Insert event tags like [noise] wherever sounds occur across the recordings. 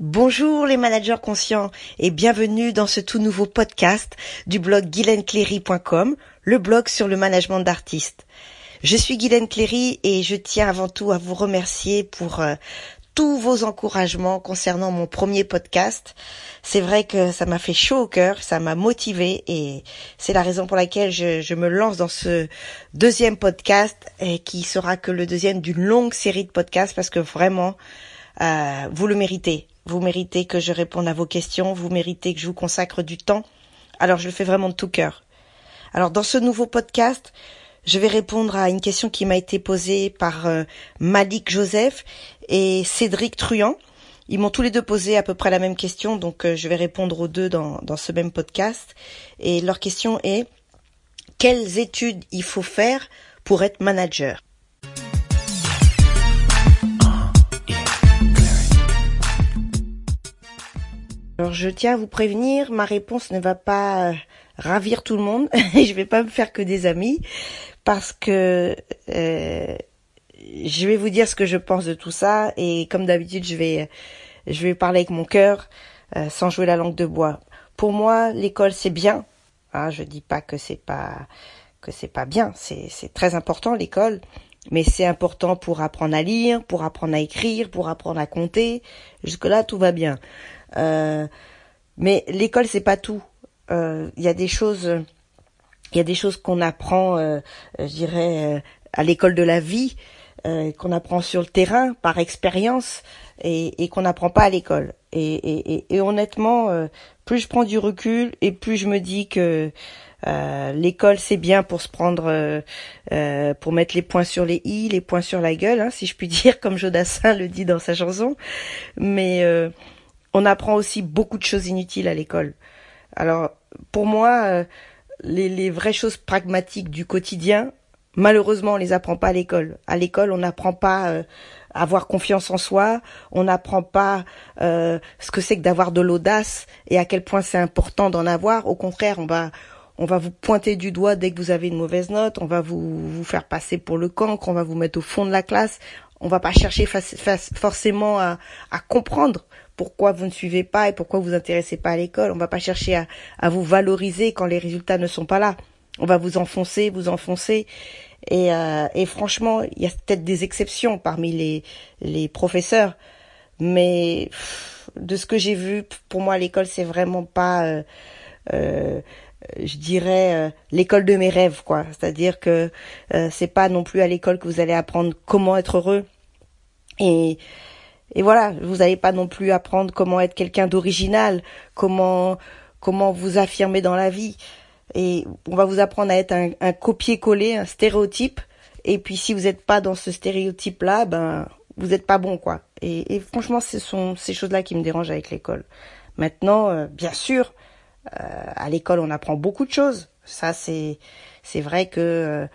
Bonjour les managers conscients et bienvenue dans ce tout nouveau podcast du blog guylainecléry.com, le blog sur le management d'artistes. Je suis Guylaine Cléry et je tiens avant tout à vous remercier pour euh, tous vos encouragements concernant mon premier podcast. C'est vrai que ça m'a fait chaud au cœur, ça m'a motivé et c'est la raison pour laquelle je, me lance dans ce deuxième podcast et qui sera que le deuxième d'une longue série de podcasts parce que vraiment euh, vous le méritez. Vous méritez que je réponde à vos questions, vous méritez que je vous consacre du temps. Alors je le fais vraiment de tout cœur. Alors dans ce nouveau podcast, je vais répondre à une question qui m'a été posée par euh, Malik Joseph et Cédric Truand. Ils m'ont tous les deux posé à peu près la même question, donc euh, je vais répondre aux deux dans, dans ce même podcast. Et leur question est quelles études il faut faire pour être manager? Alors je tiens à vous prévenir, ma réponse ne va pas euh, ravir tout le monde [laughs] je vais pas me faire que des amis parce que euh, je vais vous dire ce que je pense de tout ça et comme d'habitude je vais vais parler avec mon cœur euh, sans jouer la langue de bois. Pour moi, l'école c'est bien. Hein, je dis pas que c'est pas que c'est pas bien, c'est c'est très important l'école, mais c'est important pour apprendre à lire, pour apprendre à écrire, pour apprendre à compter. Jusque là tout va bien. Euh, mais l'école c'est pas tout. Euh, il y a des choses, il y a des choses qu'on apprend, euh, je dirais, à l'école de la vie, qu'on apprend sur le terrain par expérience et, et qu'on n'apprend pas à l'école. Et, et, et, honnêtement, plus je prends du recul et plus je me dis que euh, l'école c'est bien pour se prendre, euh, euh, pour mettre les points sur les i, les points sur la gueule, hein, si je puis [laughs] dire, comme Jodassin le dit dans sa chanson. Mais on apprend aussi beaucoup de choses inutiles à l'école. Alors, pour moi, euh, les, les, vraies choses pragmatiques du quotidien, malheureusement, on les apprend pas à l'école. À l'école, on n'apprend pas euh, à avoir confiance en soi, on n'apprend pas euh, ce que c'est que d'avoir de l'audace et à quel point c'est important d'en avoir. Au contraire, on va on va vous pointer du doigt dès que vous avez une mauvaise note, on va vous, vous faire passer pour le cancre, on va vous mettre au fond de la classe. On va pas chercher forcément à, à comprendre pourquoi vous ne suivez pas et pourquoi vous vous intéressez pas à l'école. On va pas chercher à, à, vous valoriser quand les résultats ne sont pas là. On va vous enfoncer, vous enfoncer. Et, euh, et franchement, il y a peut-être des exceptions parmi les, les professeurs, mais de ce que j'ai vu, pour moi, l'école c'est vraiment pas, euh, euh, je dirais, euh, l'école de mes rêves, quoi. C'est-à-dire que euh, c'est pas non plus à l'école que vous allez apprendre comment être heureux. Et et voilà, vous n'allez pas non plus apprendre comment être quelqu'un d'original, comment comment vous affirmer dans la vie. Et on va vous apprendre à être un, copier-coller, un stéréotype. Et puis si vous n'êtes pas dans ce stéréotype-là, ben vous n'êtes pas bon, quoi. Et, franchement, ce sont ces choses-là qui me dérangent avec l'école. Maintenant, euh, bien sûr, euh, à l'école, on apprend beaucoup de choses. Ça, c'est c'est vrai que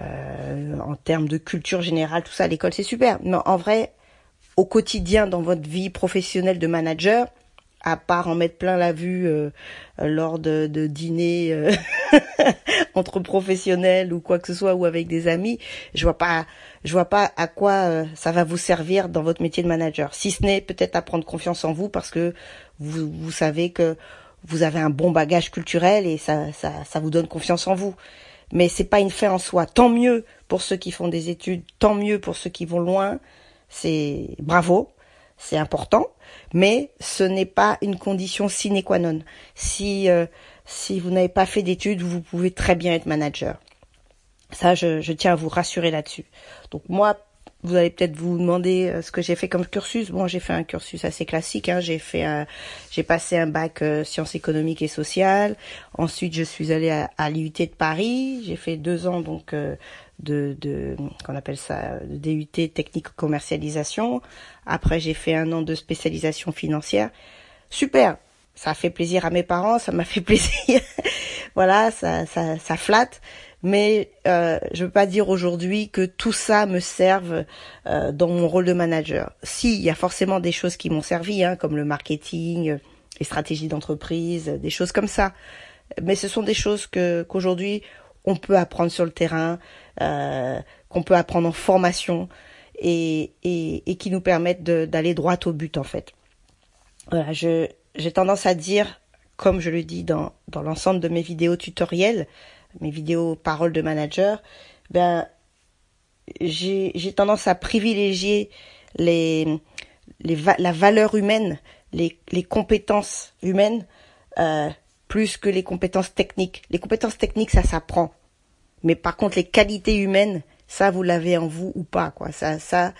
euh, en termes de culture générale, tout ça, l'école, c'est super. Mais en vrai, au quotidien dans votre vie professionnelle de manager, à part en mettre plein la vue euh, lors de, de dîners euh, [laughs] entre professionnels ou quoi que ce soit ou avec des amis, je vois pas, je vois pas à quoi euh, ça va vous servir dans votre métier de manager. Si ce n'est peut-être à prendre confiance en vous parce que vous, vous savez que vous avez un bon bagage culturel et ça, ça, ça vous donne confiance en vous. Mais c'est pas une fin en soi. Tant mieux pour ceux qui font des études, tant mieux pour ceux qui vont loin c'est bravo, c'est important, mais ce n'est pas une condition sine qua non. Si euh, si vous n'avez pas fait d'études, vous pouvez très bien être manager. Ça, je, je tiens à vous rassurer là-dessus. Donc moi, vous allez peut-être vous demander euh, ce que j'ai fait comme cursus. Bon, j'ai fait un cursus assez classique. Hein. J'ai fait, j'ai passé un bac euh, sciences économiques et sociales. Ensuite, je suis allée à, à l'IUT de Paris. J'ai fait deux ans donc euh, de, de qu'on appelle ça de DUT technique commercialisation. Après j'ai fait un an de spécialisation financière. Super, ça a fait plaisir à mes parents, ça m'a fait [laughs] plaisir. voilà, ça, ça, ça flatte. Mais euh, je veux pas dire aujourd'hui que tout ça me serve euh, dans mon rôle de manager. Si, il y a forcément des choses qui m'ont servi, hein, comme le marketing, les stratégies d'entreprise, des choses comme ça. Mais ce sont des choses que qu'aujourd'hui on peut apprendre sur le terrain, euh, qu'on peut apprendre en formation et, et, qui nous permettent d'aller droit au but en fait. Voilà, j'ai tendance à dire, comme je le dis dans dans l'ensemble de mes vidéos tutoriels, mes vidéos paroles de manager, ben j'ai tendance à privilégier les les la valeur humaine, les les compétences humaines euh, plus que les compétences techniques. Les compétences techniques, ça s'apprend. Mais par contre, les qualités humaines, ça, vous l'avez en vous ou pas, quoi. Ça, ça,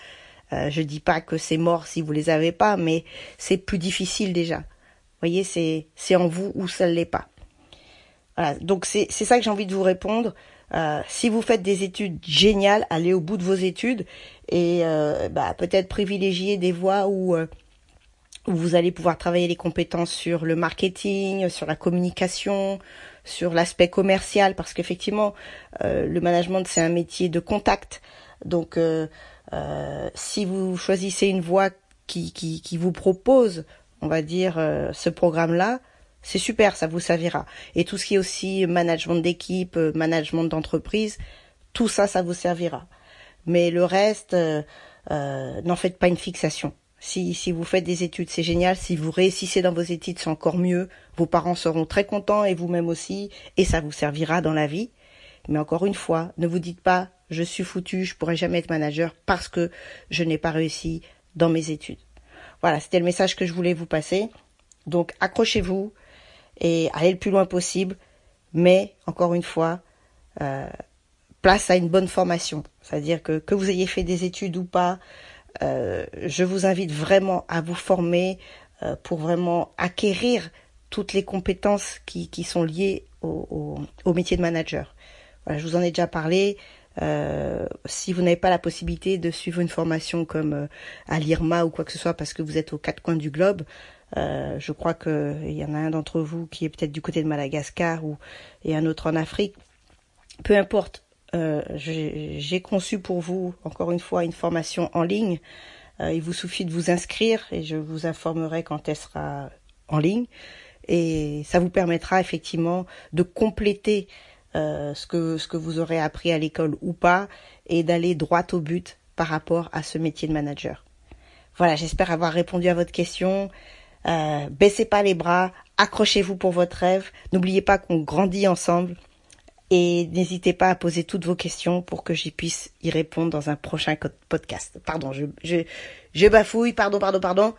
euh, je dis pas que c'est mort si vous les avez pas, mais c'est plus difficile déjà. Vous voyez, c'est, c'est en vous ou ça ne l'est pas. Voilà. Donc c'est, ça que j'ai envie de vous répondre. Euh, si vous faites des études géniales, allez au bout de vos études et euh, bah, peut-être privilégier des voies où euh, vous allez pouvoir travailler les compétences sur le marketing, sur la communication, sur l'aspect commercial, parce qu'effectivement, euh, le management, c'est un métier de contact. Donc, euh, si vous choisissez une voie qui, qui, qui vous propose, on va dire, ce programme-là, c'est super, ça vous servira. Et tout ce qui est aussi management d'équipe, management d'entreprise, tout ça, ça vous servira. Mais le reste, n'en faites pas une fixation. Si, si vous faites des études, c'est génial. Si vous réussissez dans vos études, c'est encore mieux. Vos parents seront très contents et vous-même aussi. Et ça vous servira dans la vie. Mais encore une fois, ne vous dites pas, je suis foutu, je pourrai jamais être manager parce que je n'ai pas réussi dans mes études. Voilà, c'était le message que je voulais vous passer. Donc, accrochez-vous et allez le plus loin possible. Mais, encore une fois, euh, place à une bonne formation. C'est-à-dire que que vous ayez fait des études ou pas, euh, je vous invite vraiment à vous former euh, pour vraiment acquérir toutes les compétences qui, qui sont liées au, au, métier de manager. Voilà, je vous en ai déjà parlé. Si vous n'avez pas la possibilité de suivre une formation comme à l'IRMA ou quoi que ce soit parce que vous êtes aux quatre coins du globe, euh, je crois qu'il y en a un d'entre vous qui est peut-être du côté de Madagascar ou et un autre en Afrique. Peu importe, euh, j'ai conçu pour vous, encore une fois, une formation en ligne. Euh, il vous suffit de vous inscrire et je vous informerai quand elle sera en ligne. Et ça vous permettra effectivement de compléter ce, que, ce que vous aurez appris à l'école ou pas et d'aller droit au but par rapport à ce métier de manager. Voilà, j'espère avoir répondu à votre question. Euh, baissez pas les bras, accrochez-vous pour votre rêve. N'oubliez pas qu'on grandit ensemble. Et n'hésitez pas à poser toutes vos questions pour que j'y puisse y répondre dans un prochain podcast. Pardon, je, bafouille, pardon, pardon, pardon.